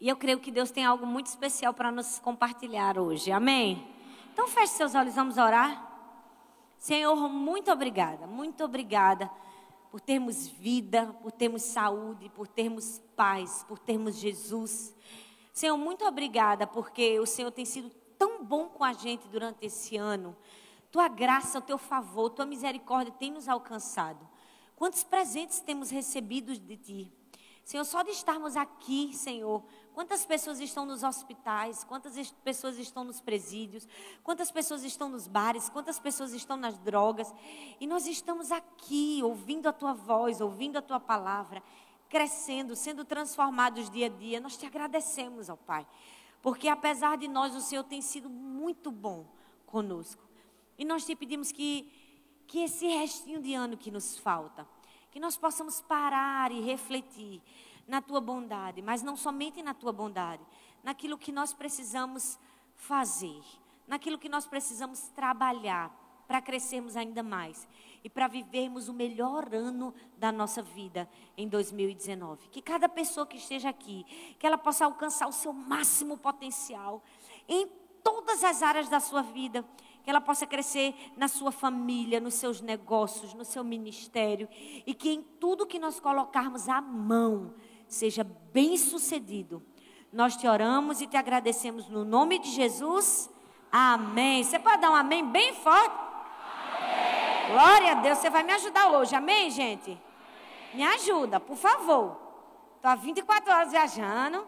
E eu creio que Deus tem algo muito especial para nos compartilhar hoje. Amém? Então feche seus olhos, vamos orar. Senhor, muito obrigada, muito obrigada por termos vida, por termos saúde, por termos paz, por termos Jesus. Senhor, muito obrigada porque o Senhor tem sido tão bom com a gente durante esse ano. Tua graça, o teu favor, tua misericórdia tem nos alcançado. Quantos presentes temos recebido de ti? Senhor, só de estarmos aqui, Senhor, quantas pessoas estão nos hospitais, quantas pessoas estão nos presídios, quantas pessoas estão nos bares, quantas pessoas estão nas drogas, e nós estamos aqui ouvindo a tua voz, ouvindo a tua palavra, crescendo, sendo transformados dia a dia. Nós te agradecemos, ó Pai, porque apesar de nós, o Senhor tem sido muito bom conosco. E nós te pedimos que, que esse restinho de ano que nos falta, que nós possamos parar e refletir na tua bondade, mas não somente na tua bondade, naquilo que nós precisamos fazer, naquilo que nós precisamos trabalhar para crescermos ainda mais e para vivermos o melhor ano da nossa vida em 2019. Que cada pessoa que esteja aqui, que ela possa alcançar o seu máximo potencial em todas as áreas da sua vida que ela possa crescer na sua família, nos seus negócios, no seu ministério, e que em tudo que nós colocarmos a mão seja bem sucedido. Nós te oramos e te agradecemos no nome de Jesus. Amém. Você pode dar um amém bem forte? Amém. Glória a Deus. Você vai me ajudar hoje. Amém, gente? Me ajuda, por favor. Estou há 24 horas viajando.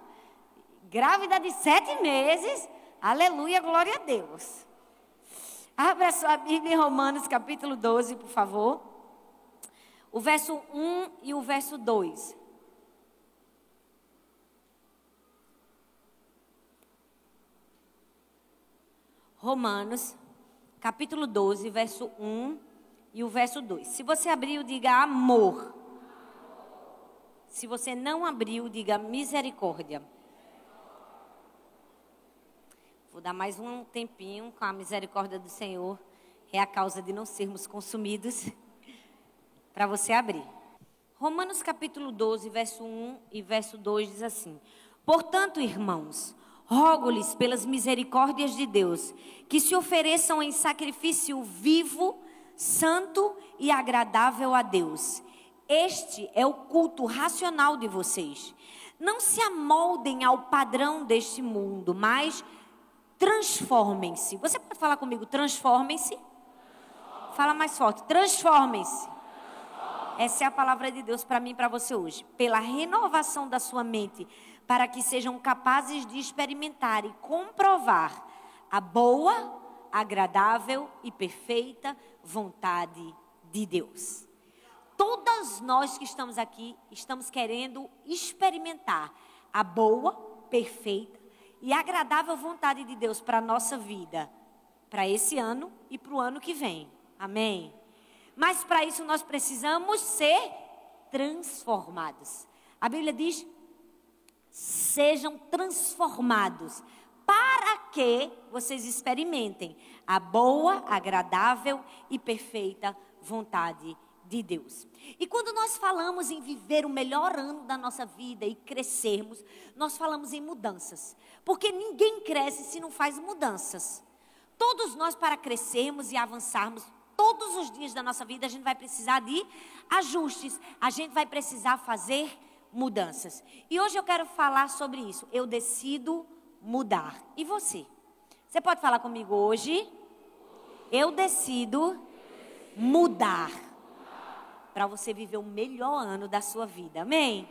Grávida de sete meses. Aleluia, glória a Deus. Abra sua Bíblia em Romanos capítulo 12, por favor. O verso 1 e o verso 2. Romanos, capítulo 12, verso 1 e o verso 2. Se você abriu, diga amor. Se você não abriu, diga misericórdia. Vou dar mais um tempinho com a misericórdia do Senhor. É a causa de não sermos consumidos. Para você abrir. Romanos capítulo 12, verso 1 e verso 2 diz assim: Portanto, irmãos, rogo-lhes pelas misericórdias de Deus, que se ofereçam em sacrifício vivo, santo e agradável a Deus. Este é o culto racional de vocês. Não se amoldem ao padrão deste mundo, mas transformem-se. Você pode falar comigo, transformem-se? Fala mais forte, transformem-se. Essa é a palavra de Deus para mim e para você hoje. Pela renovação da sua mente, para que sejam capazes de experimentar e comprovar a boa, agradável e perfeita vontade de Deus. Todas nós que estamos aqui estamos querendo experimentar a boa, perfeita e agradável vontade de Deus para a nossa vida, para esse ano e para o ano que vem. Amém? Mas para isso nós precisamos ser transformados. A Bíblia diz: sejam transformados, para que vocês experimentem a boa, agradável e perfeita vontade de Deus. E quando nós falamos em viver o melhor ano da nossa vida e crescermos, nós falamos em mudanças. Porque ninguém cresce se não faz mudanças. Todos nós, para crescermos e avançarmos, todos os dias da nossa vida, a gente vai precisar de ajustes, a gente vai precisar fazer mudanças. E hoje eu quero falar sobre isso. Eu decido mudar. E você? Você pode falar comigo hoje? Eu decido mudar para você viver o melhor ano da sua vida. Amém?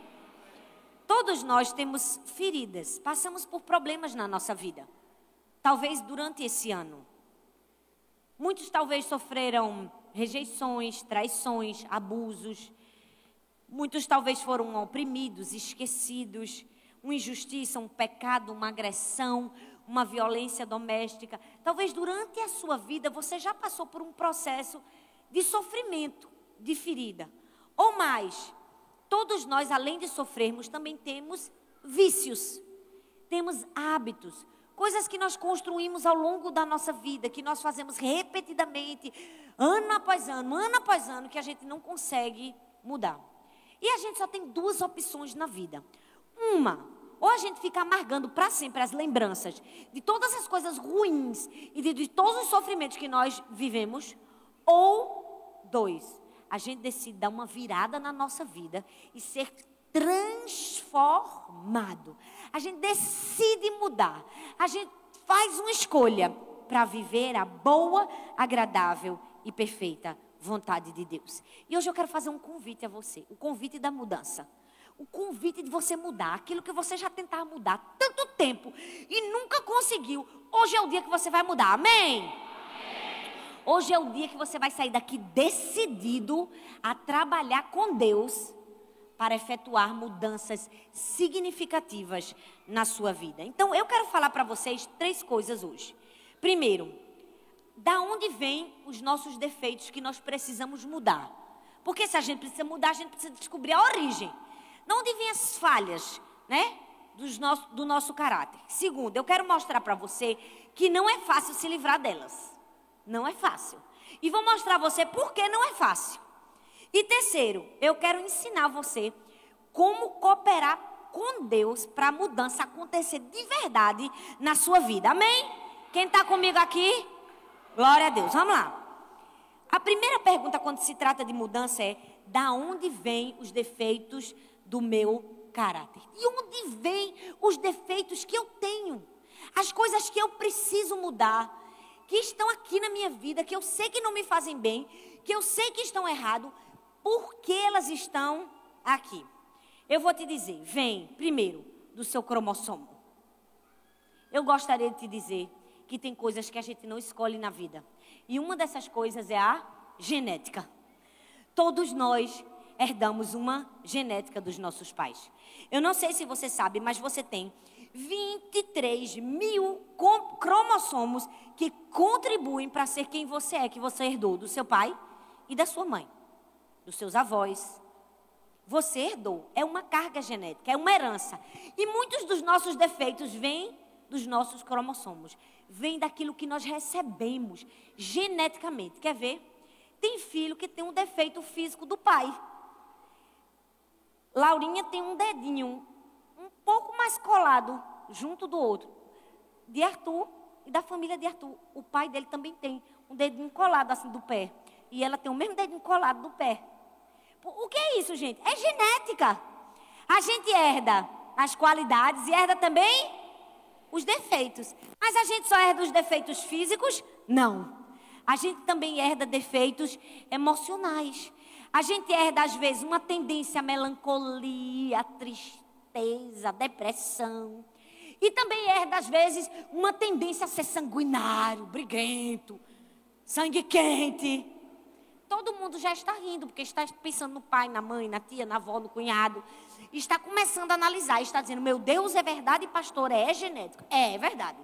Todos nós temos feridas, passamos por problemas na nossa vida. Talvez durante esse ano. Muitos talvez sofreram rejeições, traições, abusos. Muitos talvez foram oprimidos, esquecidos, uma injustiça, um pecado, uma agressão, uma violência doméstica. Talvez durante a sua vida você já passou por um processo de sofrimento de ferida. Ou mais, todos nós, além de sofrermos, também temos vícios, temos hábitos, coisas que nós construímos ao longo da nossa vida, que nós fazemos repetidamente, ano após ano, ano após ano, que a gente não consegue mudar. E a gente só tem duas opções na vida. Uma, ou a gente fica amargando para sempre as lembranças de todas as coisas ruins e de, de todos os sofrimentos que nós vivemos, ou dois, a gente decide dar uma virada na nossa vida e ser transformado. A gente decide mudar. A gente faz uma escolha para viver a boa, agradável e perfeita vontade de Deus. E hoje eu quero fazer um convite a você, o convite da mudança. O convite de você mudar aquilo que você já tentava mudar tanto tempo e nunca conseguiu. Hoje é o dia que você vai mudar. Amém? Hoje é o dia que você vai sair daqui decidido a trabalhar com Deus para efetuar mudanças significativas na sua vida. Então, eu quero falar para vocês três coisas hoje. Primeiro, da onde vêm os nossos defeitos que nós precisamos mudar? Porque se a gente precisa mudar, a gente precisa descobrir a origem. De onde vêm as falhas, né? Nosso, do nosso caráter. Segundo, eu quero mostrar para você que não é fácil se livrar delas. Não é fácil. E vou mostrar a você por que não é fácil. E terceiro, eu quero ensinar você como cooperar com Deus para a mudança acontecer de verdade na sua vida. Amém? Quem está comigo aqui? Glória a Deus. Vamos lá. A primeira pergunta quando se trata de mudança é: da onde vêm os defeitos do meu caráter? De onde vêm os defeitos que eu tenho? As coisas que eu preciso mudar, que estão aqui na minha vida, que eu sei que não me fazem bem, que eu sei que estão errados, por que elas estão aqui? Eu vou te dizer, vem primeiro do seu cromossomo. Eu gostaria de te dizer que tem coisas que a gente não escolhe na vida. E uma dessas coisas é a genética. Todos nós herdamos uma genética dos nossos pais. Eu não sei se você sabe, mas você tem 23 mil cromossomos que contribuem para ser quem você é, que você herdou do seu pai e da sua mãe dos seus avós. Você herdou. É uma carga genética, é uma herança. E muitos dos nossos defeitos vêm dos nossos cromossomos. Vêm daquilo que nós recebemos geneticamente. Quer ver? Tem filho que tem um defeito físico do pai. Laurinha tem um dedinho um pouco mais colado junto do outro. De Arthur e da família de Arthur. O pai dele também tem um dedinho colado assim do pé. E ela tem o mesmo dedinho colado do pé. O que é isso, gente? É genética. A gente herda as qualidades e herda também os defeitos. Mas a gente só herda os defeitos físicos? Não. A gente também herda defeitos emocionais. A gente herda, às vezes, uma tendência à melancolia, à tristeza, à depressão. E também herda, às vezes, uma tendência a ser sanguinário, briguento, sangue quente. Todo mundo já está rindo, porque está pensando no pai, na mãe, na tia, na avó, no cunhado. Está começando a analisar, está dizendo: meu Deus, é verdade, pastor, é genético. É, é verdade.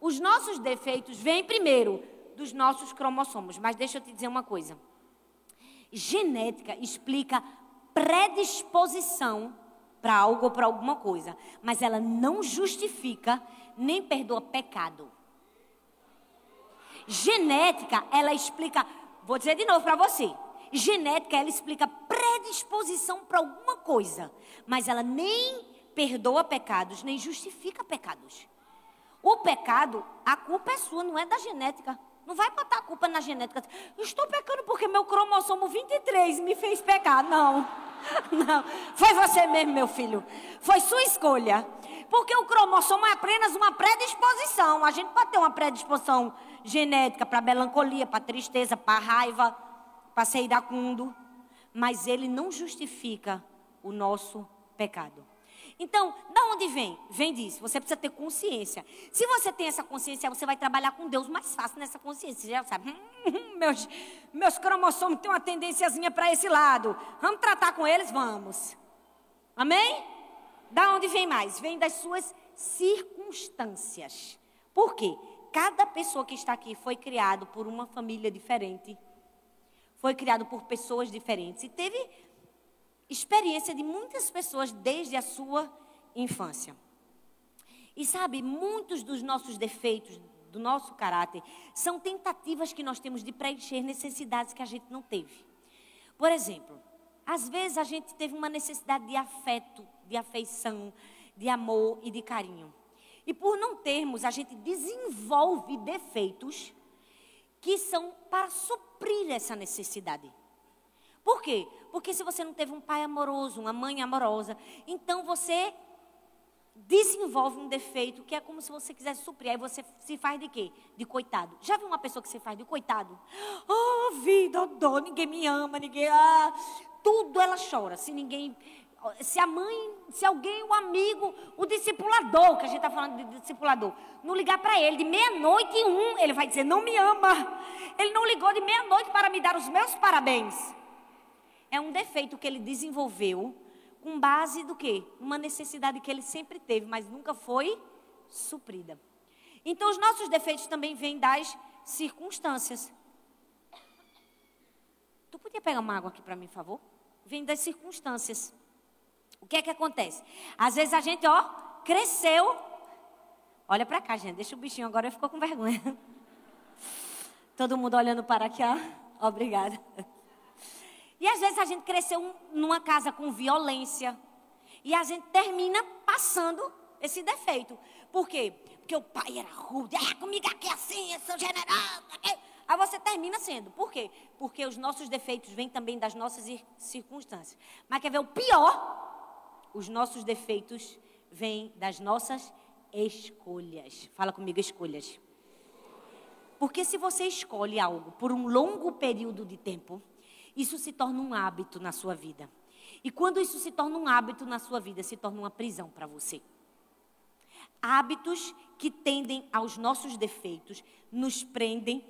Os nossos defeitos vêm primeiro dos nossos cromossomos. Mas deixa eu te dizer uma coisa: genética explica predisposição para algo ou para alguma coisa, mas ela não justifica nem perdoa pecado. Genética, ela explica Vou dizer de novo para você. Genética, ela explica predisposição para alguma coisa, mas ela nem perdoa pecados, nem justifica pecados. O pecado, a culpa é sua, não é da genética. Não vai botar a culpa na genética. estou pecando porque meu cromossomo 23 me fez pecar. Não. Não. Foi você mesmo, meu filho. Foi sua escolha. Porque o cromossomo é apenas uma predisposição. A gente pode ter uma predisposição genética para melancolia, para tristeza, para raiva, para ser iracundo. Mas ele não justifica o nosso pecado. Então, da onde vem? Vem disso. Você precisa ter consciência. Se você tem essa consciência, você vai trabalhar com Deus mais fácil nessa consciência. Você já sabe, hum, meus, meus cromossomos têm uma tendênciazinha para esse lado. Vamos tratar com eles? Vamos. Amém? Da onde vem mais? Vem das suas circunstâncias. Por quê? Cada pessoa que está aqui foi criado por uma família diferente. Foi criado por pessoas diferentes e teve experiência de muitas pessoas desde a sua infância. E sabe, muitos dos nossos defeitos, do nosso caráter, são tentativas que nós temos de preencher necessidades que a gente não teve. Por exemplo, às vezes a gente teve uma necessidade de afeto, de afeição, de amor e de carinho. E por não termos, a gente desenvolve defeitos que são para suprir essa necessidade. Por quê? Porque se você não teve um pai amoroso, uma mãe amorosa, então você desenvolve um defeito que é como se você quisesse suprir. Aí você se faz de quê? De coitado. Já viu uma pessoa que se faz de coitado? Oh, vida, dó, ninguém me ama, ninguém. Ah, tudo ela chora. Se ninguém. Se a mãe, se alguém, o amigo, o discipulador, que a gente está falando de discipulador, não ligar para ele de meia-noite e um, ele vai dizer: não me ama. Ele não ligou de meia-noite para me dar os meus parabéns. É um defeito que ele desenvolveu com base do quê? Uma necessidade que ele sempre teve, mas nunca foi suprida. Então, os nossos defeitos também vêm das circunstâncias. Tu podia pegar uma água aqui para mim, por favor? Vem das circunstâncias. O que é que acontece? Às vezes a gente, ó, cresceu. Olha para cá, gente. Deixa o bichinho agora ficou com vergonha. Todo mundo olhando para aqui, ó. Obrigada. E às vezes a gente cresceu numa casa com violência. E a gente termina passando esse defeito. Por quê? Porque o pai era rude. É, comigo aqui é assim, eu sou general. Aí você termina sendo. Por quê? Porque os nossos defeitos vêm também das nossas circunstâncias. Mas quer ver o pior? Os nossos defeitos vêm das nossas escolhas. Fala comigo, escolhas. Porque se você escolhe algo por um longo período de tempo, isso se torna um hábito na sua vida. E quando isso se torna um hábito na sua vida, se torna uma prisão para você. Hábitos que tendem aos nossos defeitos nos prendem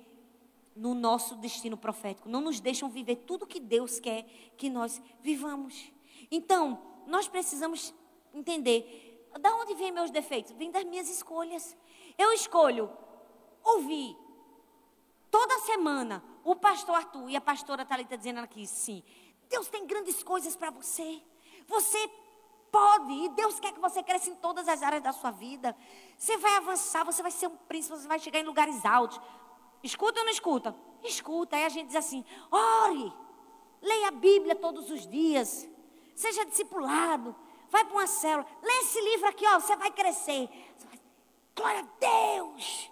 no nosso destino profético, não nos deixam viver tudo que Deus quer que nós vivamos. Então, nós precisamos entender, da onde vêm meus defeitos? Vem das minhas escolhas. Eu escolho ouvir toda semana o pastor Arthur e a pastora Thalita dizendo aqui, sim, Deus tem grandes coisas para você. Você pode, e Deus quer que você cresça em todas as áreas da sua vida. Você vai avançar, você vai ser um príncipe, você vai chegar em lugares altos. Escuta ou não escuta? Escuta. Aí a gente diz assim: ore, leia a Bíblia todos os dias, seja discipulado, vai para uma célula, lê esse livro aqui, ó, você vai crescer. Glória a Deus!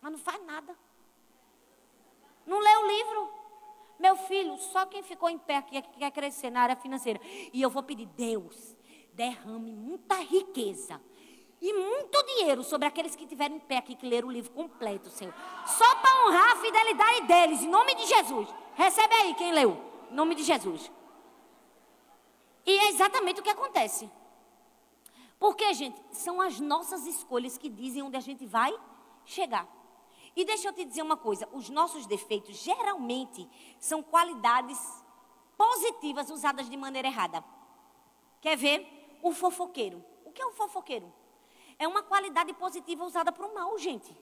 Mas não faz nada. Não lê o livro. Meu filho, só quem ficou em pé aqui quer crescer na área financeira. E eu vou pedir, Deus, derrame muita riqueza e muito dinheiro sobre aqueles que estiverem em pé aqui, que leram o livro completo, Senhor. Só para honrar a fidelidade deles, em nome de Jesus. Recebe aí quem leu, em nome de Jesus. E é exatamente o que acontece. Porque, gente, são as nossas escolhas que dizem onde a gente vai chegar. E deixa eu te dizer uma coisa: os nossos defeitos geralmente são qualidades positivas usadas de maneira errada. Quer ver? O fofoqueiro. O que é um fofoqueiro? É uma qualidade positiva usada para o mal, gente.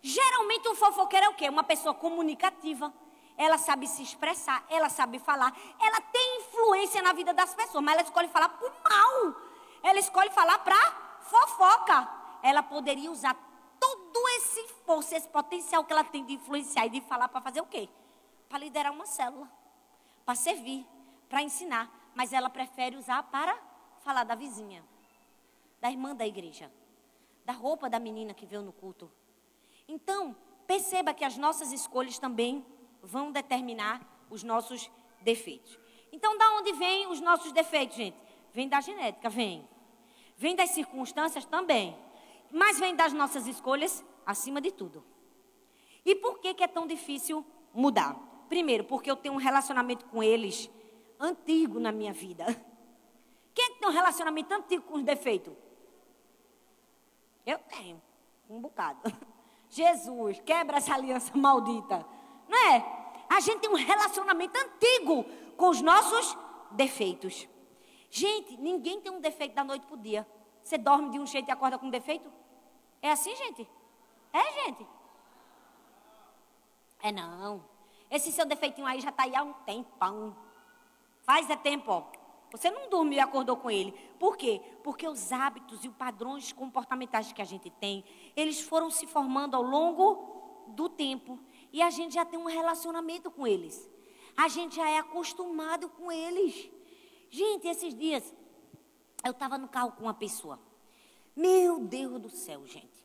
Geralmente um fofoqueiro é o quê? Uma pessoa comunicativa. Ela sabe se expressar, ela sabe falar, ela tem influência na vida das pessoas, mas ela escolhe falar para o mal. Ela escolhe falar para fofoca. Ela poderia usar todo esse força, esse potencial que ela tem de influenciar e de falar para fazer o quê? Para liderar uma célula, para servir, para ensinar. Mas ela prefere usar para falar da vizinha, da irmã da igreja, da roupa da menina que veio no culto. Então, perceba que as nossas escolhas também vão determinar os nossos defeitos. Então, da onde vêm os nossos defeitos, gente? Vem da genética, vem. Vem das circunstâncias também mas vem das nossas escolhas acima de tudo. E por que, que é tão difícil mudar? Primeiro, porque eu tenho um relacionamento com eles antigo na minha vida. Quem é que tem um relacionamento antigo com os defeitos? Eu tenho, um bocado. Jesus, quebra essa aliança maldita. Não é? A gente tem um relacionamento antigo com os nossos defeitos. Gente, ninguém tem um defeito da noite para o dia. Você dorme de um jeito e acorda com um defeito? É assim, gente? É, gente? É não. Esse seu defeitinho aí já está aí há um tempão. Faz é tempo, ó. Você não dormiu e acordou com ele. Por quê? Porque os hábitos e os padrões comportamentais que a gente tem, eles foram se formando ao longo do tempo. E a gente já tem um relacionamento com eles. A gente já é acostumado com eles. Gente, esses dias, eu estava no carro com uma pessoa. Meu Deus do céu, gente.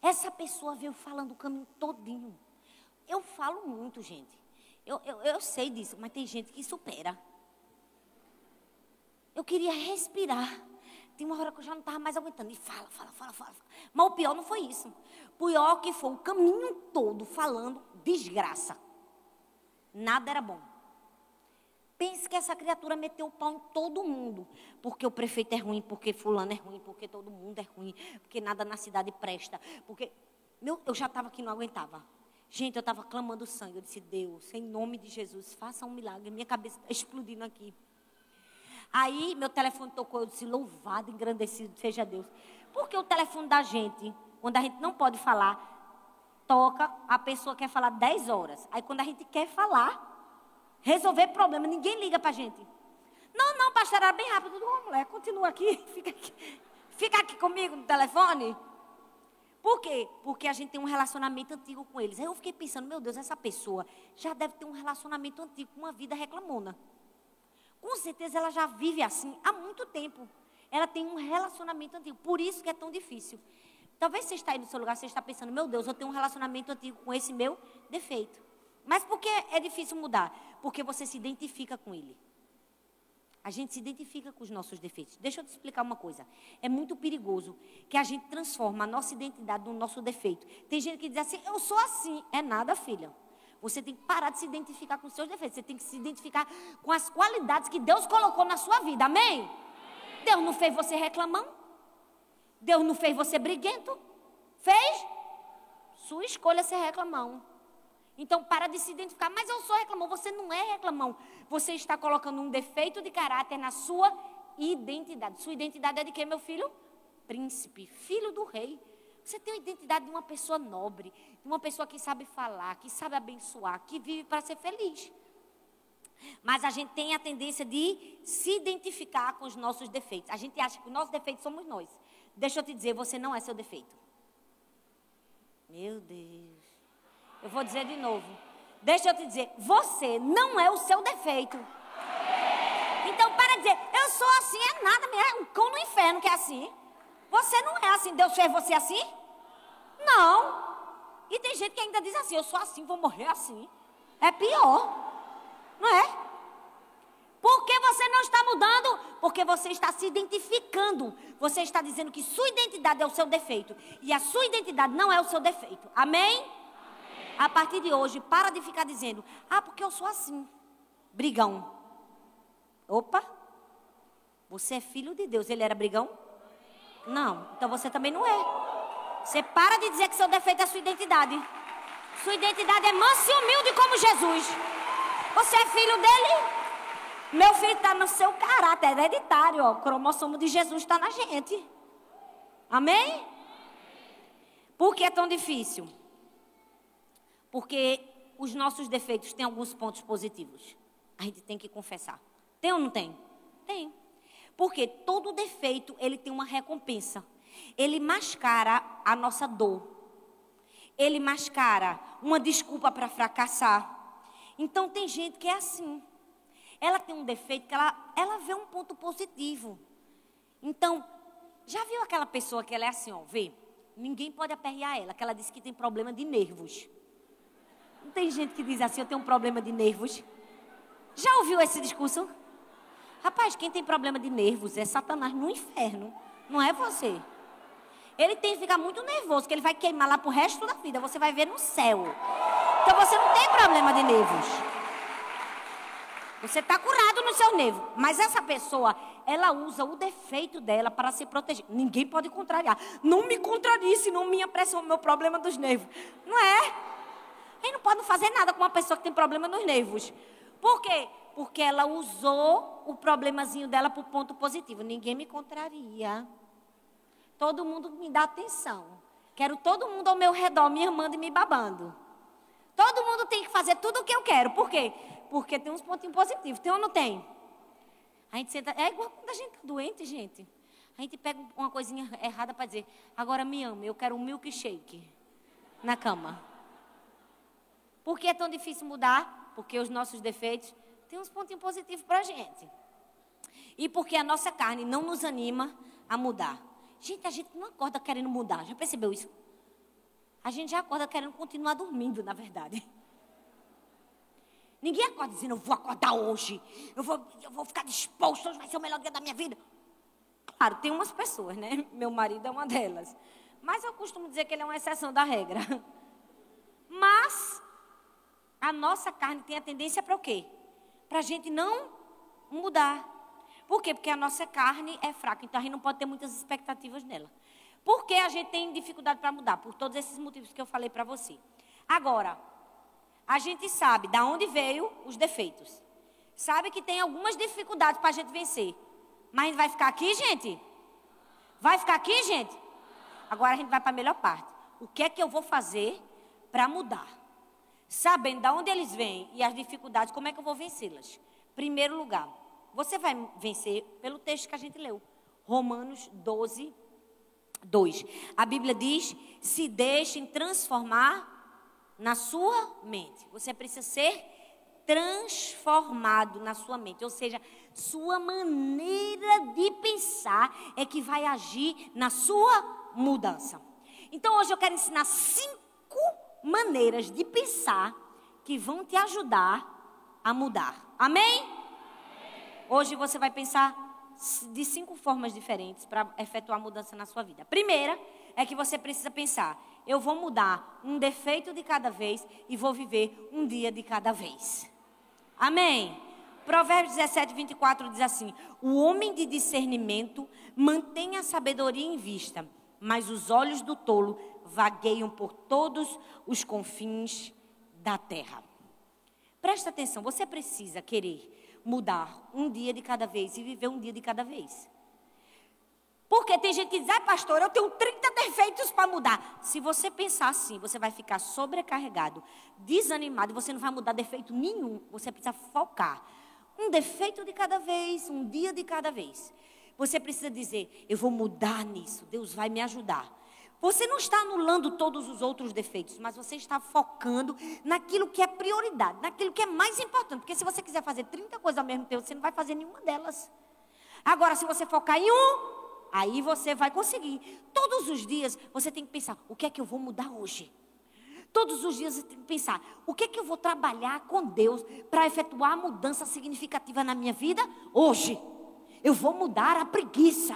Essa pessoa veio falando o caminho todinho. Eu falo muito, gente. Eu, eu, eu sei disso, mas tem gente que supera. Eu queria respirar. Tem uma hora que eu já não estava mais aguentando. E fala, fala, fala, fala. Mas o pior não foi isso. O pior que foi o caminho todo falando desgraça. Nada era bom. Pense que essa criatura meteu o pau em todo mundo. Porque o prefeito é ruim, porque fulano é ruim, porque todo mundo é ruim, porque nada na cidade presta. Porque. Meu, eu já estava aqui, não aguentava. Gente, eu estava clamando sangue. Eu disse, Deus, em nome de Jesus, faça um milagre. Minha cabeça está explodindo aqui. Aí meu telefone tocou, eu disse, louvado, engrandecido seja Deus. Porque o telefone da gente, quando a gente não pode falar, toca, a pessoa quer falar 10 horas. Aí quando a gente quer falar, resolver problema, ninguém liga pra gente. Não, não, pastor, era bem rápido. Ô, mulher, continua aqui, fica aqui. Fica aqui comigo no telefone. Por quê? Porque a gente tem um relacionamento antigo com eles. Aí eu fiquei pensando, meu Deus, essa pessoa já deve ter um relacionamento antigo com uma vida reclamona. Com certeza ela já vive assim há muito tempo. Ela tem um relacionamento antigo. Por isso que é tão difícil. Talvez você está aí no seu lugar, você está pensando, meu Deus, eu tenho um relacionamento antigo com esse meu defeito. Mas por que é difícil mudar? Porque você se identifica com ele. A gente se identifica com os nossos defeitos. Deixa eu te explicar uma coisa. É muito perigoso que a gente transforma a nossa identidade no nosso defeito. Tem gente que diz assim, eu sou assim. É nada, filha. Você tem que parar de se identificar com os seus defeitos. Você tem que se identificar com as qualidades que Deus colocou na sua vida. Amém? Amém. Deus não fez você reclamando. Deus não fez você briguento. Fez? Sua escolha é ser reclamão. Então, para de se identificar. Mas eu sou reclamão. Você não é reclamão. Você está colocando um defeito de caráter na sua identidade. Sua identidade é de quem, meu filho? Príncipe, filho do rei. Você tem a identidade de uma pessoa nobre, de uma pessoa que sabe falar, que sabe abençoar, que vive para ser feliz. Mas a gente tem a tendência de se identificar com os nossos defeitos. A gente acha que os nossos defeitos somos nós. Deixa eu te dizer, você não é seu defeito. Meu Deus. Eu vou dizer de novo. Deixa eu te dizer, você não é o seu defeito. Então, para dizer, eu sou assim, é nada, é um cão no inferno que é assim. Você não é assim, Deus fez você assim? Não. E tem gente que ainda diz assim, eu sou assim, vou morrer assim. É pior. Não é? Por que você não está mudando? Porque você está se identificando. Você está dizendo que sua identidade é o seu defeito. E a sua identidade não é o seu defeito. Amém? Amém. A partir de hoje, para de ficar dizendo, ah, porque eu sou assim. Brigão. Opa. Você é filho de Deus. Ele era brigão? Não, então você também não é. Você para de dizer que seu defeito é sua identidade. Sua identidade é mansa e humilde como Jesus. Você é filho dele. Meu filho está no seu caráter, é hereditário. Ó. O cromossomo de Jesus está na gente. Amém? Por que é tão difícil? Porque os nossos defeitos têm alguns pontos positivos. A gente tem que confessar. Tem ou não tem? Tem. Porque todo defeito, ele tem uma recompensa. Ele mascara a nossa dor. Ele mascara uma desculpa para fracassar. Então tem gente que é assim. Ela tem um defeito que ela, ela vê um ponto positivo. Então, já viu aquela pessoa que ela é assim, ó, vê? Ninguém pode aperrear ela, que ela diz que tem problema de nervos. Não tem gente que diz assim, eu tenho um problema de nervos. Já ouviu esse discurso? Rapaz, quem tem problema de nervos é Satanás no inferno, não é você. Ele tem que ficar muito nervoso, que ele vai queimar lá pro resto da vida. Você vai ver no céu. Então você não tem problema de nervos. Você está curado no seu nervo. Mas essa pessoa, ela usa o defeito dela para se proteger. Ninguém pode contrariar. Não me contrarie, senão minha pressão, meu problema dos nervos. Não é? Ele não pode fazer nada com uma pessoa que tem problema nos nervos. Por quê? Porque ela usou o problemazinho dela para o ponto positivo. Ninguém me contraria. Todo mundo me dá atenção. Quero todo mundo ao meu redor me amando e me babando. Todo mundo tem que fazer tudo o que eu quero. Por quê? Porque tem uns pontinhos positivos. Tem ou não tem? A gente senta. É igual quando a gente está doente, gente. A gente pega uma coisinha errada para dizer, agora me ame, eu quero um milkshake na cama. Por que é tão difícil mudar? Porque os nossos defeitos tem uns pontinhos positivos para a gente. E porque a nossa carne não nos anima a mudar. Gente, a gente não acorda querendo mudar. Já percebeu isso? A gente já acorda querendo continuar dormindo, na verdade. Ninguém acorda dizendo, eu vou acordar hoje. Eu vou, eu vou ficar disposto, hoje vai ser o melhor dia da minha vida. Claro, tem umas pessoas, né? Meu marido é uma delas. Mas eu costumo dizer que ele é uma exceção da regra. Mas a nossa carne tem a tendência para o quê? Para a gente não mudar. Por quê? Porque a nossa carne é fraca, então a gente não pode ter muitas expectativas nela. Por que a gente tem dificuldade para mudar? Por todos esses motivos que eu falei para você. Agora, a gente sabe da onde veio os defeitos. Sabe que tem algumas dificuldades para a gente vencer. Mas vai ficar aqui, gente? Vai ficar aqui, gente? Agora a gente vai para a melhor parte. O que é que eu vou fazer para mudar? Sabendo de onde eles vêm e as dificuldades, como é que eu vou vencê-las? Primeiro lugar, você vai vencer pelo texto que a gente leu. Romanos 12, 2. A Bíblia diz: se deixem transformar na sua mente. Você precisa ser transformado na sua mente, ou seja, sua maneira de pensar é que vai agir na sua mudança. Então hoje eu quero ensinar cinco maneiras de pensar que vão te ajudar a mudar. Amém? Hoje você vai pensar de cinco formas diferentes para efetuar mudança na sua vida. Primeira é que você precisa pensar: eu vou mudar um defeito de cada vez e vou viver um dia de cada vez. Amém? Provérbios 17, 24 diz assim: O homem de discernimento mantém a sabedoria em vista, mas os olhos do tolo vagueiam por todos os confins da terra. Presta atenção, você precisa querer mudar um dia de cada vez e viver um dia de cada vez. Porque tem gente que diz, ah, pastor, eu tenho 30 defeitos para mudar. Se você pensar assim, você vai ficar sobrecarregado, desanimado, você não vai mudar defeito nenhum. Você precisa focar. Um defeito de cada vez, um dia de cada vez. Você precisa dizer, eu vou mudar nisso, Deus vai me ajudar. Você não está anulando todos os outros defeitos, mas você está focando naquilo que é prioridade, naquilo que é mais importante. Porque se você quiser fazer 30 coisas ao mesmo tempo, você não vai fazer nenhuma delas. Agora, se você focar em um, Aí você vai conseguir. Todos os dias você tem que pensar: o que é que eu vou mudar hoje? Todos os dias você tem que pensar: o que é que eu vou trabalhar com Deus para efetuar a mudança significativa na minha vida hoje? Eu vou mudar a preguiça.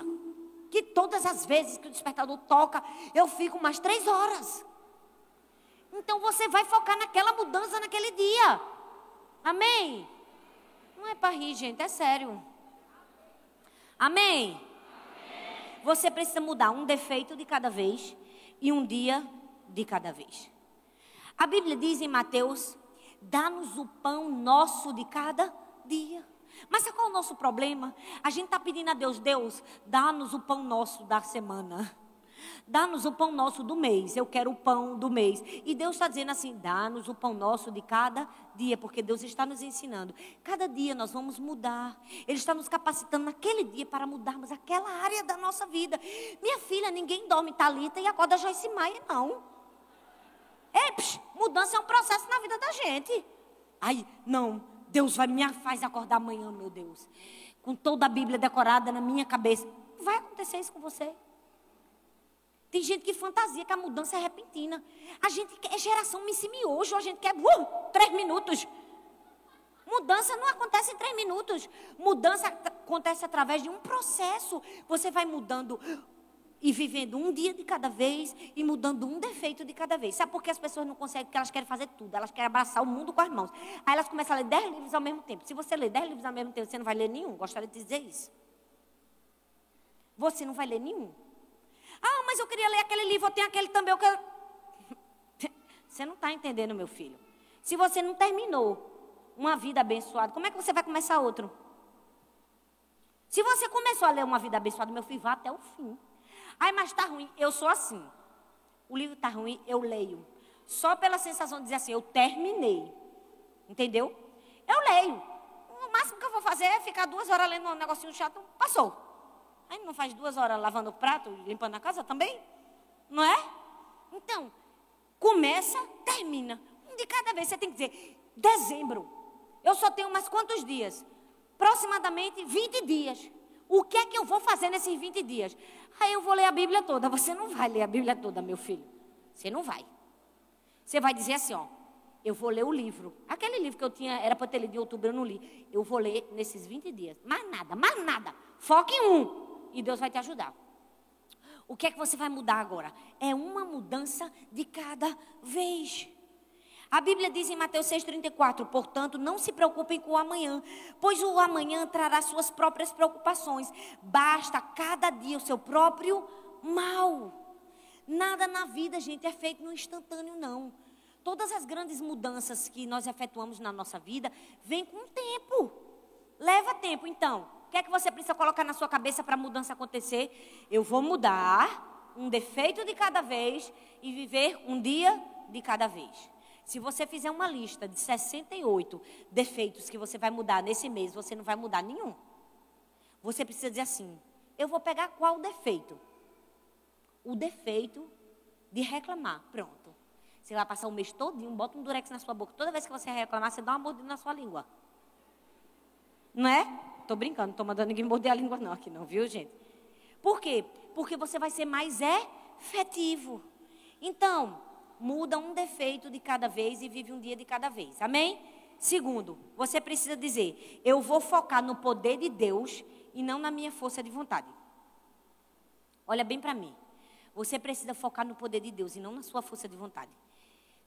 Que todas as vezes que o despertador toca, eu fico mais três horas. Então você vai focar naquela mudança naquele dia. Amém? Não é para rir, gente, é sério. Amém? Você precisa mudar um defeito de cada vez e um dia de cada vez. A Bíblia diz em Mateus: dá-nos o pão nosso de cada dia. Mas qual é o nosso problema? A gente está pedindo a Deus, Deus, dá-nos o pão nosso da semana. Dá-nos o pão nosso do mês. Eu quero o pão do mês. E Deus está dizendo assim: dá-nos o pão nosso de cada dia, porque Deus está nos ensinando. Cada dia nós vamos mudar. Ele está nos capacitando naquele dia para mudarmos aquela área da nossa vida. Minha filha, ninguém dorme talita e acorda Joyce Maia, não. É, psh, mudança é um processo na vida da gente. Ai, não, Deus vai me faz acordar amanhã, meu Deus. Com toda a Bíblia decorada na minha cabeça. Vai acontecer isso com você. Tem gente que fantasia que a mudança é repentina. A gente quer geração hoje, a gente quer uh, três minutos. Mudança não acontece em três minutos. Mudança acontece através de um processo. Você vai mudando e vivendo um dia de cada vez e mudando um defeito de cada vez. Sabe por que as pessoas não conseguem? Porque elas querem fazer tudo. Elas querem abraçar o mundo com as mãos. Aí elas começam a ler dez livros ao mesmo tempo. Se você ler dez livros ao mesmo tempo, você não vai ler nenhum. Gostaria de dizer isso. Você não vai ler nenhum. Ah, mas eu queria ler aquele livro, eu tenho aquele também. Eu quero... Você não está entendendo, meu filho. Se você não terminou uma vida abençoada, como é que você vai começar outro? Se você começou a ler uma vida abençoada, meu filho, vá até o fim. Ai, mas está ruim. Eu sou assim. O livro está ruim, eu leio. Só pela sensação de dizer assim, eu terminei. Entendeu? Eu leio. O máximo que eu vou fazer é ficar duas horas lendo um negocinho chato. Passou. Aí não faz duas horas lavando o prato, limpando a casa também? Não é? Então, começa, termina. Um de cada vez. Você tem que dizer, dezembro. Eu só tenho mais quantos dias? Aproximadamente 20 dias. O que é que eu vou fazer nesses 20 dias? Aí eu vou ler a Bíblia toda. Você não vai ler a Bíblia toda, meu filho. Você não vai. Você vai dizer assim, ó. Eu vou ler o livro. Aquele livro que eu tinha, era para ter lido em outubro, eu não li. Eu vou ler nesses 20 dias. Mais nada, mais nada. Foque em um. E Deus vai te ajudar. O que é que você vai mudar agora? É uma mudança de cada vez. A Bíblia diz em Mateus 6,34: portanto, não se preocupem com o amanhã, pois o amanhã trará suas próprias preocupações. Basta cada dia o seu próprio mal. Nada na vida, gente, é feito no instantâneo, não. Todas as grandes mudanças que nós efetuamos na nossa vida vêm com tempo. Leva tempo, então. O que é que você precisa colocar na sua cabeça para a mudança acontecer? Eu vou mudar um defeito de cada vez e viver um dia de cada vez. Se você fizer uma lista de 68 defeitos que você vai mudar nesse mês, você não vai mudar nenhum. Você precisa dizer assim: eu vou pegar qual defeito? O defeito de reclamar. Pronto. Você vai passar o mês todinho, bota um durex na sua boca. Toda vez que você reclamar, você dá uma mordida na sua língua. Não é? Tô brincando, não tô mandando ninguém morder a língua não aqui não, viu, gente? Por quê? Porque você vai ser mais efetivo. Então, muda um defeito de cada vez e vive um dia de cada vez. Amém? Segundo, você precisa dizer: eu vou focar no poder de Deus e não na minha força de vontade. Olha bem para mim. Você precisa focar no poder de Deus e não na sua força de vontade.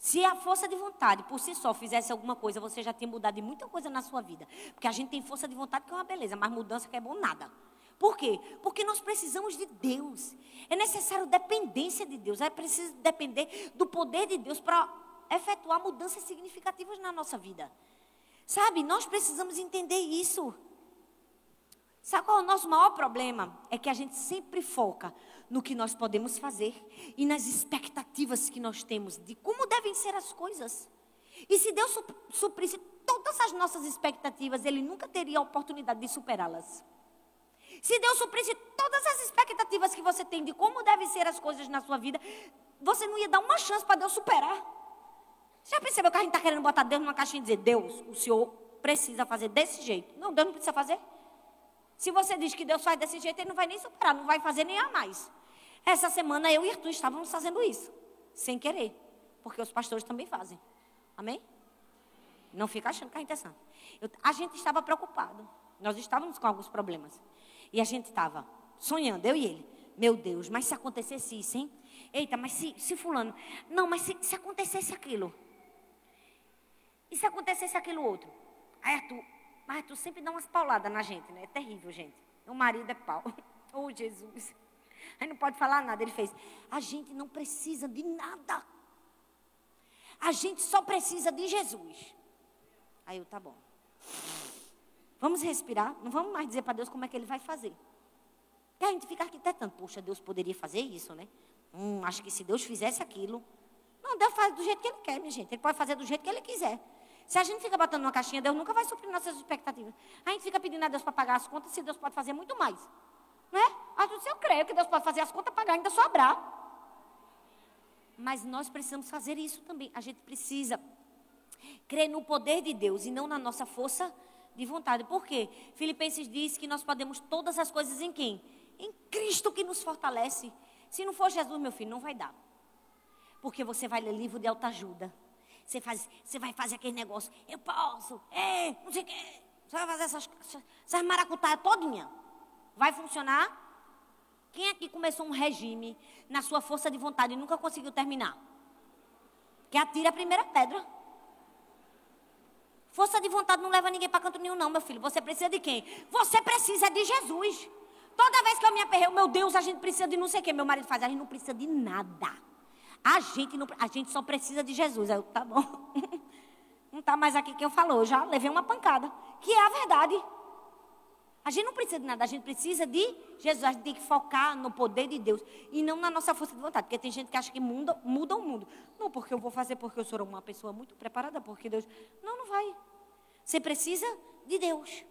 Se a força de vontade por si só fizesse alguma coisa, você já tinha mudado de muita coisa na sua vida. Porque a gente tem força de vontade que é uma beleza, mas mudança que é bom nada. Por quê? Porque nós precisamos de Deus. É necessário dependência de Deus. É preciso depender do poder de Deus para efetuar mudanças significativas na nossa vida. Sabe, nós precisamos entender isso. Sabe qual é o nosso maior problema? É que a gente sempre foca no que nós podemos fazer e nas expectativas que nós temos de como devem ser as coisas. E se Deus suprisse todas as nossas expectativas, Ele nunca teria a oportunidade de superá-las. Se Deus suprisse todas as expectativas que você tem de como devem ser as coisas na sua vida, você não ia dar uma chance para Deus superar. Você já percebeu que a gente está querendo botar Deus numa caixinha e dizer, Deus, o Senhor precisa fazer desse jeito. Não, Deus não precisa fazer. Se você diz que Deus faz desse jeito, Ele não vai nem superar, não vai fazer nem a mais. Essa semana eu e Arthur estávamos fazendo isso, sem querer, porque os pastores também fazem. Amém? Não fica achando que a gente é santo. Eu, a gente estava preocupado. Nós estávamos com alguns problemas. E a gente estava sonhando, eu e ele. Meu Deus, mas se acontecesse isso, hein? Eita, mas se, se fulano. Não, mas se, se acontecesse aquilo. E se acontecesse aquilo outro? Aí Arthur, mas Arthur sempre dá umas pauladas na gente, né? É terrível, gente. O marido é pau. Oh, Jesus. Aí não pode falar nada. Ele fez. A gente não precisa de nada. A gente só precisa de Jesus. Aí eu, tá bom. Vamos respirar, não vamos mais dizer para Deus como é que Ele vai fazer. E a gente fica arquitetando, poxa, Deus poderia fazer isso, né? Hum, acho que se Deus fizesse aquilo. Não, Deus faz do jeito que Ele quer, minha gente. Ele pode fazer do jeito que Ele quiser. Se a gente fica botando uma caixinha, Deus nunca vai suprir nossas expectativas. A gente fica pedindo a Deus para pagar as contas, se Deus pode fazer muito mais. Né? Mas eu creio que Deus pode fazer as contas, pagar ainda sobrar. Mas nós precisamos fazer isso também. A gente precisa crer no poder de Deus e não na nossa força de vontade. Por quê? Filipenses diz que nós podemos todas as coisas em quem? Em Cristo que nos fortalece. Se não for Jesus, meu filho, não vai dar. Porque você vai ler livro de autoajuda. Você, faz, você vai fazer aquele negócio, eu posso, é, não sei o quê. Você vai fazer essas, essas maracutaias todinha. Vai funcionar? Quem aqui começou um regime na sua força de vontade e nunca conseguiu terminar? Que atira a primeira pedra. Força de vontade não leva ninguém para canto nenhum, não, meu filho. Você precisa de quem? Você precisa de Jesus. Toda vez que eu me aperreio, meu Deus, a gente precisa de não sei o que. Meu marido faz, a gente não precisa de nada. A gente, não, a gente só precisa de Jesus. Eu, tá bom. Não está mais aqui quem eu falou. Já levei uma pancada. Que é a verdade. A gente não precisa de nada, a gente precisa de Jesus. A gente tem que focar no poder de Deus e não na nossa força de vontade. Porque tem gente que acha que muda, muda o mundo. Não, porque eu vou fazer porque eu sou uma pessoa muito preparada, porque Deus. Não, não vai. Você precisa de Deus.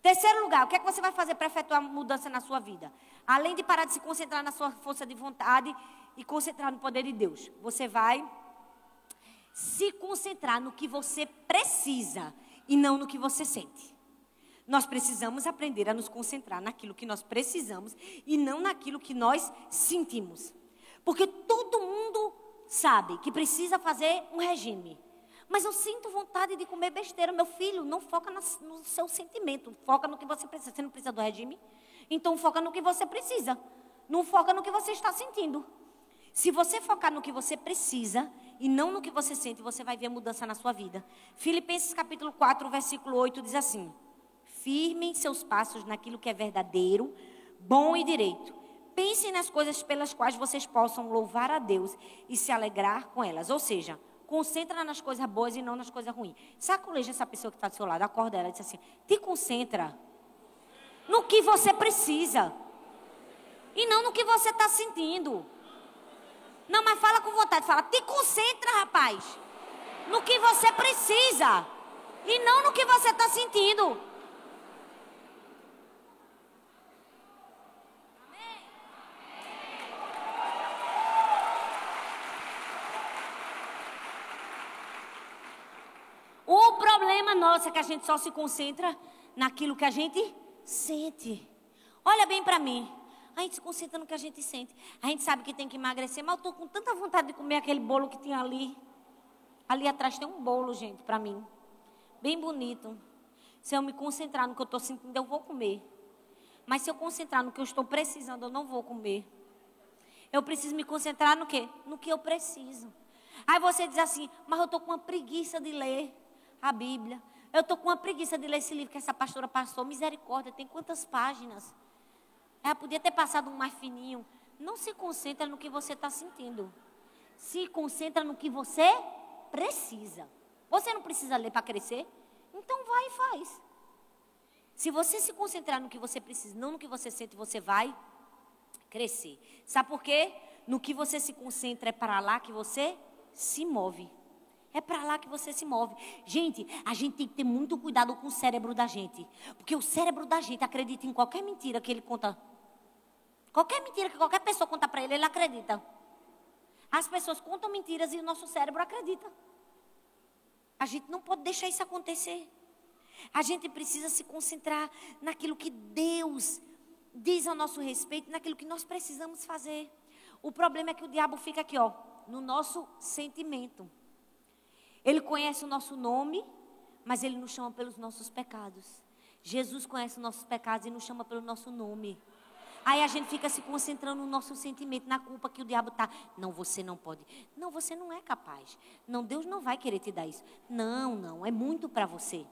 Terceiro lugar, o que é que você vai fazer para efetuar mudança na sua vida? Além de parar de se concentrar na sua força de vontade e concentrar no poder de Deus, você vai se concentrar no que você precisa e não no que você sente. Nós precisamos aprender a nos concentrar naquilo que nós precisamos e não naquilo que nós sentimos. Porque todo mundo sabe que precisa fazer um regime. Mas eu sinto vontade de comer besteira. Meu filho, não foca no seu sentimento. Foca no que você precisa. Você não precisa do regime? Então foca no que você precisa. Não foca no que você está sentindo. Se você focar no que você precisa e não no que você sente, você vai ver mudança na sua vida. Filipenses capítulo 4, versículo 8 diz assim: Firmem seus passos naquilo que é verdadeiro, bom e direito. Pensem nas coisas pelas quais vocês possam louvar a Deus e se alegrar com elas. Ou seja, concentra nas coisas boas e não nas coisas ruins. Sacoleja essa pessoa que está do seu lado, acorda ela e diz assim: te concentra no que você precisa e não no que você está sentindo. Não, mas fala com vontade, fala, te concentra, rapaz, no que você precisa e não no que você está sentindo. É que a gente só se concentra naquilo que a gente sente. Olha bem para mim. A gente se concentra no que a gente sente. A gente sabe que tem que emagrecer, mas eu estou com tanta vontade de comer aquele bolo que tinha ali. Ali atrás tem um bolo, gente, para mim. Bem bonito. Se eu me concentrar no que eu estou sentindo, eu vou comer. Mas se eu concentrar no que eu estou precisando, eu não vou comer. Eu preciso me concentrar no quê? No que eu preciso. Aí você diz assim, mas eu estou com uma preguiça de ler a Bíblia. Eu estou com uma preguiça de ler esse livro que essa pastora passou. Misericórdia, tem quantas páginas? Ela podia ter passado um mais fininho. Não se concentra no que você está sentindo. Se concentra no que você precisa. Você não precisa ler para crescer? Então vai e faz. Se você se concentrar no que você precisa, não no que você sente, você vai crescer. Sabe por quê? No que você se concentra é para lá que você se move. É para lá que você se move. Gente, a gente tem que ter muito cuidado com o cérebro da gente. Porque o cérebro da gente acredita em qualquer mentira que ele conta. Qualquer mentira que qualquer pessoa conta para ele, ele acredita. As pessoas contam mentiras e o nosso cérebro acredita. A gente não pode deixar isso acontecer. A gente precisa se concentrar naquilo que Deus diz a nosso respeito, naquilo que nós precisamos fazer. O problema é que o diabo fica aqui, ó, no nosso sentimento. Ele conhece o nosso nome, mas ele nos chama pelos nossos pecados. Jesus conhece os nossos pecados e nos chama pelo nosso nome. Aí a gente fica se concentrando no nosso sentimento, na culpa que o diabo está. Não, você não pode. Não, você não é capaz. Não, Deus não vai querer te dar isso. Não, não, é muito para você.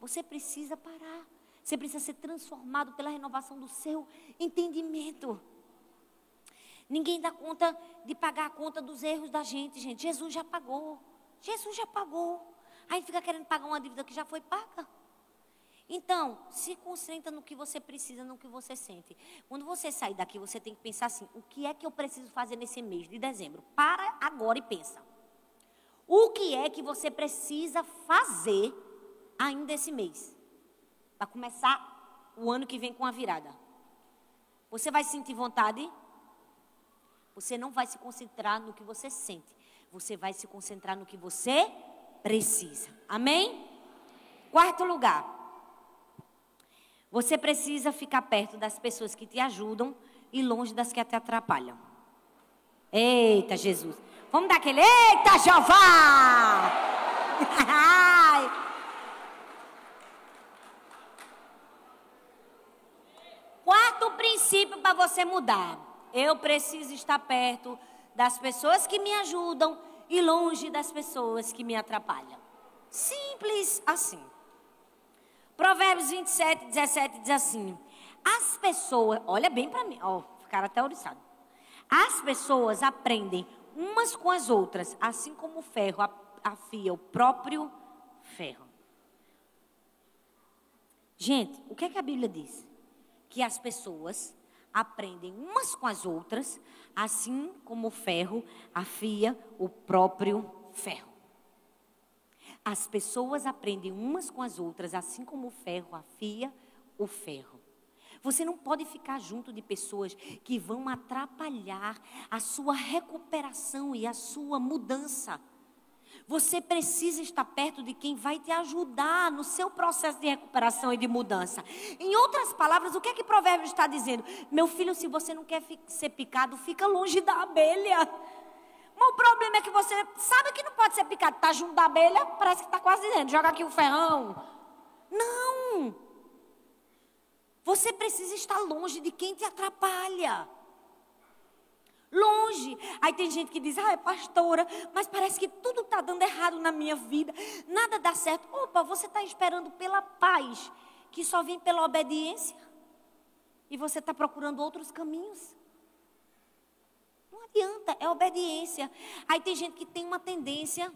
Você precisa parar. Você precisa ser transformado pela renovação do seu entendimento. Ninguém dá conta de pagar a conta dos erros da gente, gente. Jesus já pagou. Jesus já pagou. Aí fica querendo pagar uma dívida que já foi paga. Então, se concentra no que você precisa, no que você sente. Quando você sair daqui, você tem que pensar assim: o que é que eu preciso fazer nesse mês de dezembro? Para agora e pensa. O que é que você precisa fazer ainda esse mês? Para começar o ano que vem com a virada. Você vai sentir vontade? Você não vai se concentrar no que você sente você vai se concentrar no que você precisa. Amém? Quarto lugar. Você precisa ficar perto das pessoas que te ajudam e longe das que te atrapalham. Eita, Jesus. Vamos dar aquele. Eita, Jeová! Quarto princípio para você mudar. Eu preciso estar perto das pessoas que me ajudam e longe das pessoas que me atrapalham. Simples assim. Provérbios 27, 17 diz assim: As pessoas, olha bem para mim, ó, ficaram até oriçados. As pessoas aprendem umas com as outras, assim como o ferro afia o próprio ferro. Gente, o que é que a Bíblia diz? Que as pessoas aprendem umas com as outras, assim como o ferro afia o próprio ferro. As pessoas aprendem umas com as outras, assim como o ferro afia o ferro. Você não pode ficar junto de pessoas que vão atrapalhar a sua recuperação e a sua mudança. Você precisa estar perto de quem vai te ajudar no seu processo de recuperação e de mudança. Em outras palavras, o que é que Provérbios está dizendo? Meu filho, se você não quer ser picado, fica longe da abelha. Mas o problema é que você sabe que não pode ser picado, está junto da abelha, parece que está quase dentro. Joga aqui o ferrão. Não! Você precisa estar longe de quem te atrapalha. Longe. Aí tem gente que diz, ah, é pastora, mas parece que tudo está dando errado na minha vida, nada dá certo. Opa, você está esperando pela paz, que só vem pela obediência, e você está procurando outros caminhos. Não adianta, é obediência. Aí tem gente que tem uma tendência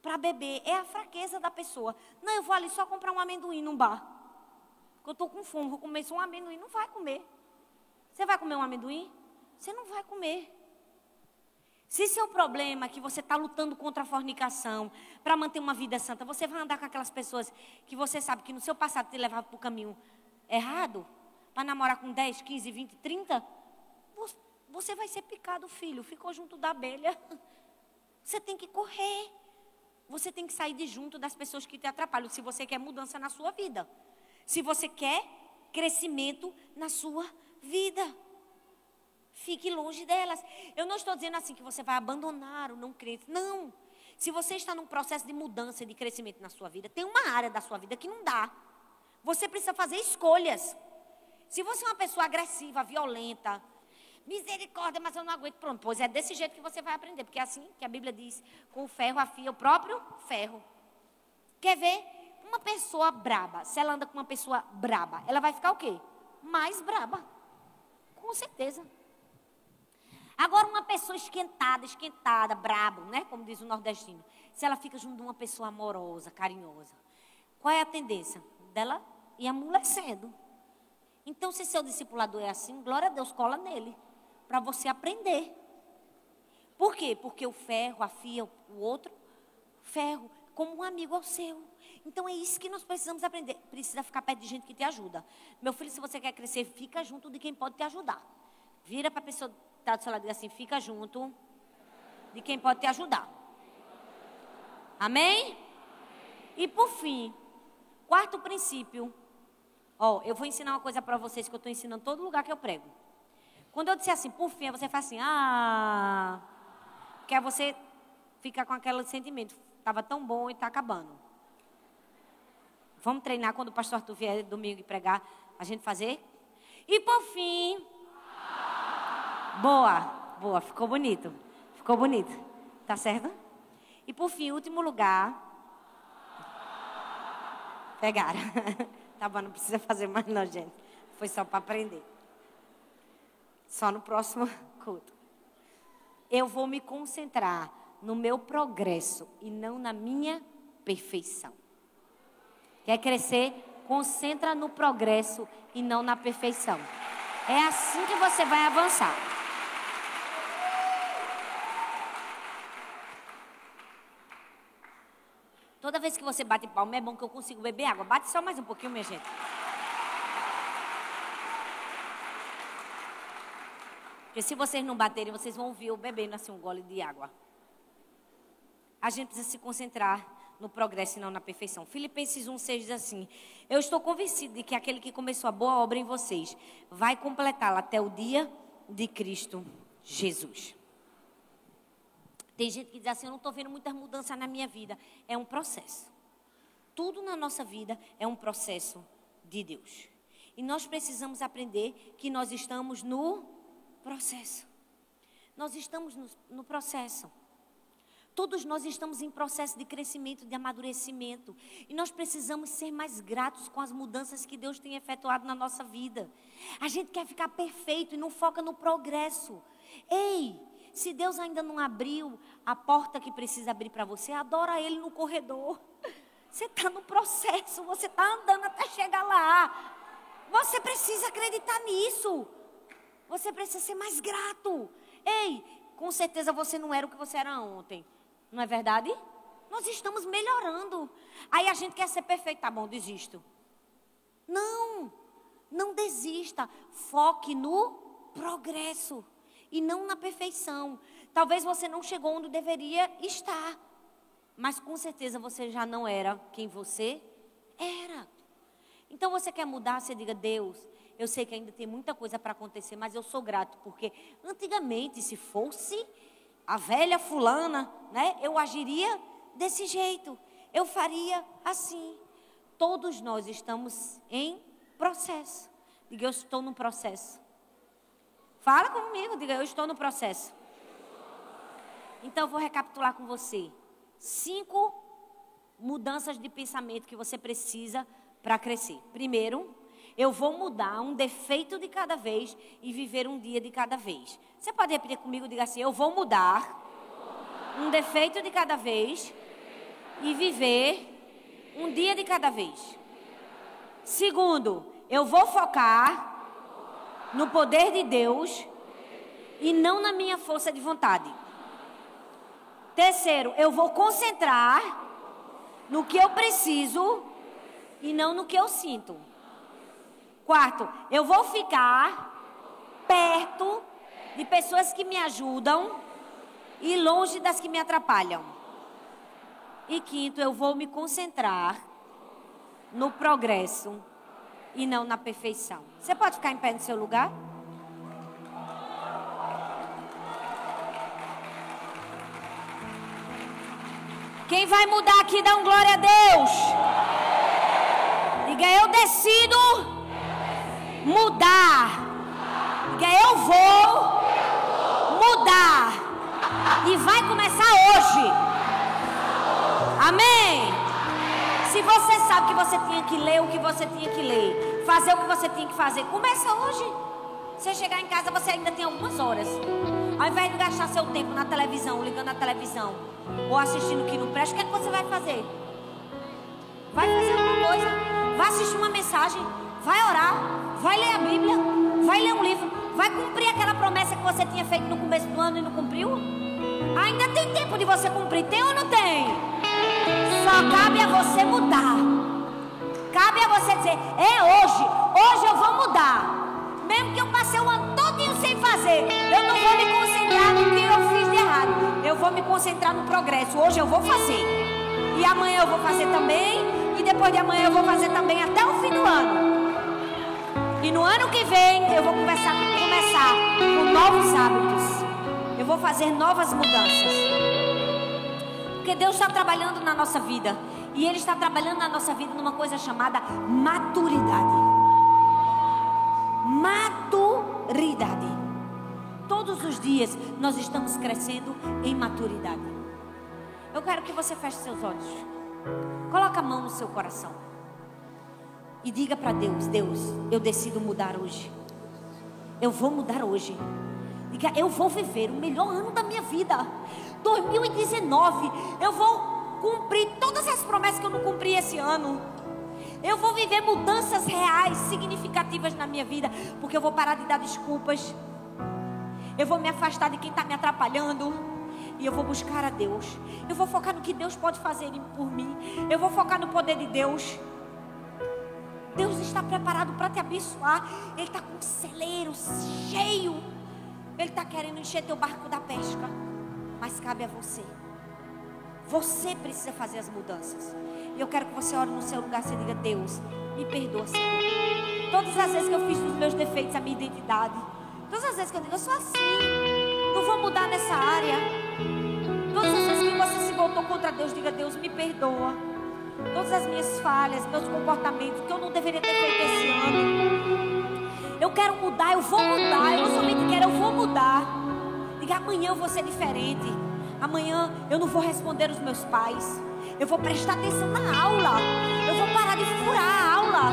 para beber, é a fraqueza da pessoa. Não, eu vou ali só comprar um amendoim num bar. Porque eu estou com fome, vou comer só um amendoim. Não vai comer. Você vai comer um amendoim? Você não vai comer. Se seu problema é que você está lutando contra a fornicação para manter uma vida santa, você vai andar com aquelas pessoas que você sabe que no seu passado te levaram para o caminho errado, para namorar com 10, 15, 20, 30, você vai ser picado, filho. Ficou junto da abelha. Você tem que correr. Você tem que sair de junto das pessoas que te atrapalham. Se você quer mudança na sua vida. Se você quer crescimento na sua vida. Fique longe delas. Eu não estou dizendo assim que você vai abandonar o não crente. Não. Se você está num processo de mudança, de crescimento na sua vida, tem uma área da sua vida que não dá. Você precisa fazer escolhas. Se você é uma pessoa agressiva, violenta, misericórdia, mas eu não aguento. Pronto, pois é desse jeito que você vai aprender, porque é assim que a Bíblia diz: com o ferro afia o próprio ferro. Quer ver? Uma pessoa braba, se ela anda com uma pessoa braba, ela vai ficar o quê? Mais braba. Com certeza. Agora, uma pessoa esquentada, esquentada, brabo, né? Como diz o nordestino. Se ela fica junto de uma pessoa amorosa, carinhosa, qual é a tendência? Dela ir amolecendo. Então, se seu discipulador é assim, glória a Deus, cola nele para você aprender. Por quê? Porque o ferro afia o outro ferro, como um amigo ao seu. Então é isso que nós precisamos aprender. Precisa ficar perto de gente que te ajuda. Meu filho, se você quer crescer, fica junto de quem pode te ajudar. Vira para a pessoa está do seu lado assim: fica junto de quem pode te ajudar. Amém? E por fim, quarto princípio. Ó, eu vou ensinar uma coisa para vocês que eu estou ensinando todo lugar que eu prego. Quando eu disser assim, por fim, você faz assim, ah. Que você fica com aquele sentimento. Estava tão bom e está acabando. Vamos treinar quando o pastor Arthur vier domingo e pregar, a gente fazer? E por fim. Boa, boa, ficou bonito. Ficou bonito. Tá certo? E por fim, último lugar. Pegaram. tá bom, não precisa fazer mais não, gente. Foi só para aprender. Só no próximo culto. Eu vou me concentrar no meu progresso e não na minha perfeição. Quer crescer? Concentra no progresso e não na perfeição. É assim que você vai avançar. Toda vez que você bate palma, é bom que eu consigo beber água. Bate só mais um pouquinho, minha gente. Porque se vocês não baterem, vocês vão ouvir eu bebendo assim um gole de água. A gente precisa se concentrar no progresso e não na perfeição. Filipenses 1,6 diz assim: Eu estou convencido de que aquele que começou a boa obra em vocês vai completá-la até o dia de Cristo Jesus. Tem gente que diz assim: Eu não estou vendo muitas mudanças na minha vida. É um processo. Tudo na nossa vida é um processo de Deus. E nós precisamos aprender que nós estamos no processo. Nós estamos no, no processo. Todos nós estamos em processo de crescimento, de amadurecimento. E nós precisamos ser mais gratos com as mudanças que Deus tem efetuado na nossa vida. A gente quer ficar perfeito e não foca no progresso. Ei, se Deus ainda não abriu a porta que precisa abrir para você, adora Ele no corredor. Você está no processo, você está andando até chegar lá. Você precisa acreditar nisso. Você precisa ser mais grato. Ei, com certeza você não era o que você era ontem. Não é verdade? Nós estamos melhorando. Aí a gente quer ser perfeito. Tá bom, desisto. Não, não desista. Foque no progresso e não na perfeição. Talvez você não chegou onde deveria estar. mas com certeza você já não era quem você era. Então você quer mudar, você diga, Deus, eu sei que ainda tem muita coisa para acontecer, mas eu sou grato, porque antigamente, se fosse a velha fulana, né, eu agiria desse jeito, eu faria assim. Todos nós estamos em processo. Diga, eu estou no processo. Fala comigo, diga, eu estou no processo. Então, eu vou recapitular com você. Cinco mudanças de pensamento que você precisa para crescer. Primeiro, eu vou mudar um defeito de cada vez e viver um dia de cada vez. Você pode repetir comigo? Diga assim: eu vou mudar um defeito de cada vez e viver um dia de cada vez. Segundo, eu vou focar no poder de Deus e não na minha força de vontade. Terceiro, eu vou concentrar no que eu preciso e não no que eu sinto. Quarto, eu vou ficar perto de pessoas que me ajudam e longe das que me atrapalham. E quinto, eu vou me concentrar no progresso e não na perfeição. Você pode ficar em pé no seu lugar? Quem vai mudar aqui, dá um glória a Deus. Diga, eu decido mudar. Diga, eu vou mudar. E vai começar hoje. Amém. Você sabe que você tinha que ler o que você tinha que ler, fazer o que você tinha que fazer, começa hoje. Você chegar em casa, você ainda tem algumas horas. Ao invés de gastar seu tempo na televisão, ligando a televisão, ou assistindo o que não presta, o que, é que você vai fazer? Vai fazer alguma coisa. Vai assistir uma mensagem. Vai orar. Vai ler a Bíblia. Vai ler um livro. Vai cumprir aquela promessa que você tinha feito no começo do ano e não cumpriu? Ainda tem tempo de você cumprir, tem ou não tem? Só cabe a você mudar. Cabe a você dizer: é hoje, hoje eu vou mudar. Mesmo que eu passei o ano todinho sem fazer, eu não vou me concentrar no que eu fiz de errado. Eu vou me concentrar no progresso. Hoje eu vou fazer. E amanhã eu vou fazer também. E depois de amanhã eu vou fazer também até o fim do ano. E no ano que vem eu vou começar, começar com novos hábitos. Eu vou fazer novas mudanças. Porque Deus está trabalhando na nossa vida. E Ele está trabalhando na nossa vida numa coisa chamada maturidade maturidade. Todos os dias nós estamos crescendo em maturidade. Eu quero que você feche seus olhos. Coloque a mão no seu coração. E diga para Deus: Deus, eu decido mudar hoje. Eu vou mudar hoje. Diga, eu vou viver o melhor ano da minha vida. 2019. Eu vou cumprir todas as promessas que eu não cumpri esse ano. Eu vou viver mudanças reais, significativas na minha vida, porque eu vou parar de dar desculpas. Eu vou me afastar de quem está me atrapalhando. E eu vou buscar a Deus. Eu vou focar no que Deus pode fazer por mim. Eu vou focar no poder de Deus. Deus está preparado para te abençoar. Ele está com um celeiro cheio. Ele está querendo encher teu barco da pesca. Mas cabe a você. Você precisa fazer as mudanças. E eu quero que você ore no seu lugar e diga: Deus, me perdoa, Senhor. Todas as vezes que eu fiz dos meus defeitos a minha identidade. Todas as vezes que eu digo, eu sou assim. Não vou mudar nessa área. Todas as vezes que você se voltou contra Deus, diga: Deus, me perdoa. Todas as minhas falhas, meus comportamentos, que eu não deveria ter feito esse ano. Eu quero mudar, eu vou mudar. Eu não somente quero, eu vou mudar. Diga: amanhã eu vou ser diferente. Amanhã eu não vou responder os meus pais. Eu vou prestar atenção na aula. Eu vou parar de furar a aula.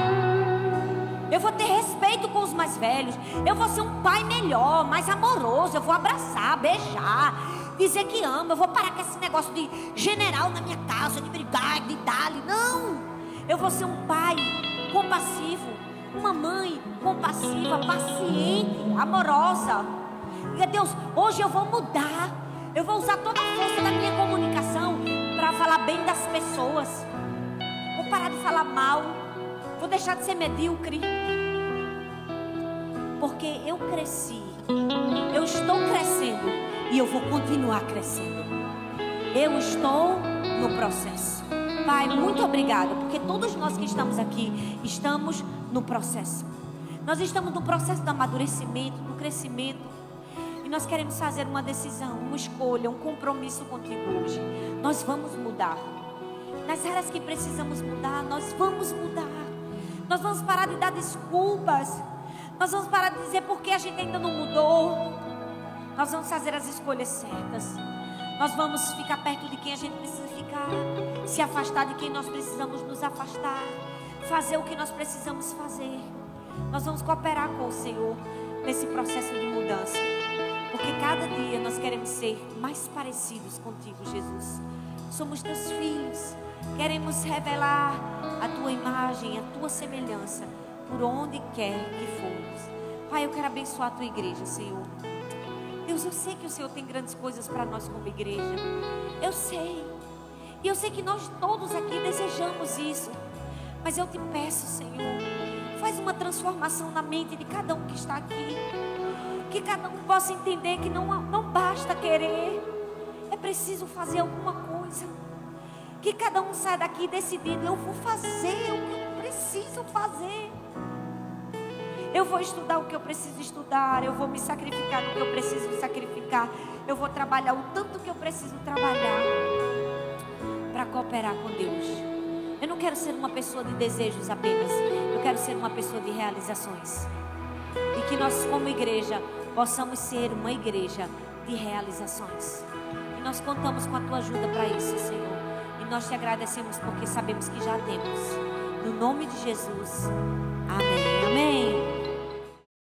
Eu vou ter respeito com os mais velhos. Eu vou ser um pai melhor, mais amoroso. Eu vou abraçar, beijar, dizer que amo. Eu vou parar com esse negócio de general na minha casa, de brigar, de dar. Não. Eu vou ser um pai compassivo, uma mãe compassiva, paciente, amorosa. E Deus, hoje eu vou mudar. Eu vou usar toda a força da minha comunicação para falar bem das pessoas. Vou parar de falar mal. Vou deixar de ser medíocre. Porque eu cresci. Eu estou crescendo. E eu vou continuar crescendo. Eu estou no processo. Pai, muito obrigada, porque todos nós que estamos aqui estamos no processo. Nós estamos no processo do amadurecimento, do crescimento. Nós queremos fazer uma decisão, uma escolha, um compromisso contigo hoje. Nós vamos mudar. Nas áreas que precisamos mudar, nós vamos mudar. Nós vamos parar de dar desculpas. Nós vamos parar de dizer porque a gente ainda não mudou. Nós vamos fazer as escolhas certas. Nós vamos ficar perto de quem a gente precisa ficar. Se afastar de quem nós precisamos nos afastar. Fazer o que nós precisamos fazer. Nós vamos cooperar com o Senhor nesse processo de mudança. Porque cada dia nós queremos ser mais parecidos contigo, Jesus. Somos teus filhos. Queremos revelar a tua imagem, a tua semelhança por onde quer que formos. Pai, eu quero abençoar a tua igreja, Senhor. Deus, eu sei que o Senhor tem grandes coisas para nós como igreja. Eu sei. E eu sei que nós todos aqui desejamos isso. Mas eu te peço, Senhor, faz uma transformação na mente de cada um que está aqui. Que cada um possa entender que não, não basta querer, é preciso fazer alguma coisa. Que cada um saia daqui decidido: eu vou fazer o que eu preciso fazer. Eu vou estudar o que eu preciso estudar. Eu vou me sacrificar no que eu preciso sacrificar. Eu vou trabalhar o tanto que eu preciso trabalhar para cooperar com Deus. Eu não quero ser uma pessoa de desejos apenas. Eu quero ser uma pessoa de realizações. E que nós, como igreja, possamos ser uma igreja de realizações. E nós contamos com a tua ajuda para isso, Senhor. E nós te agradecemos porque sabemos que já temos. No nome de Jesus. Amém. Amém.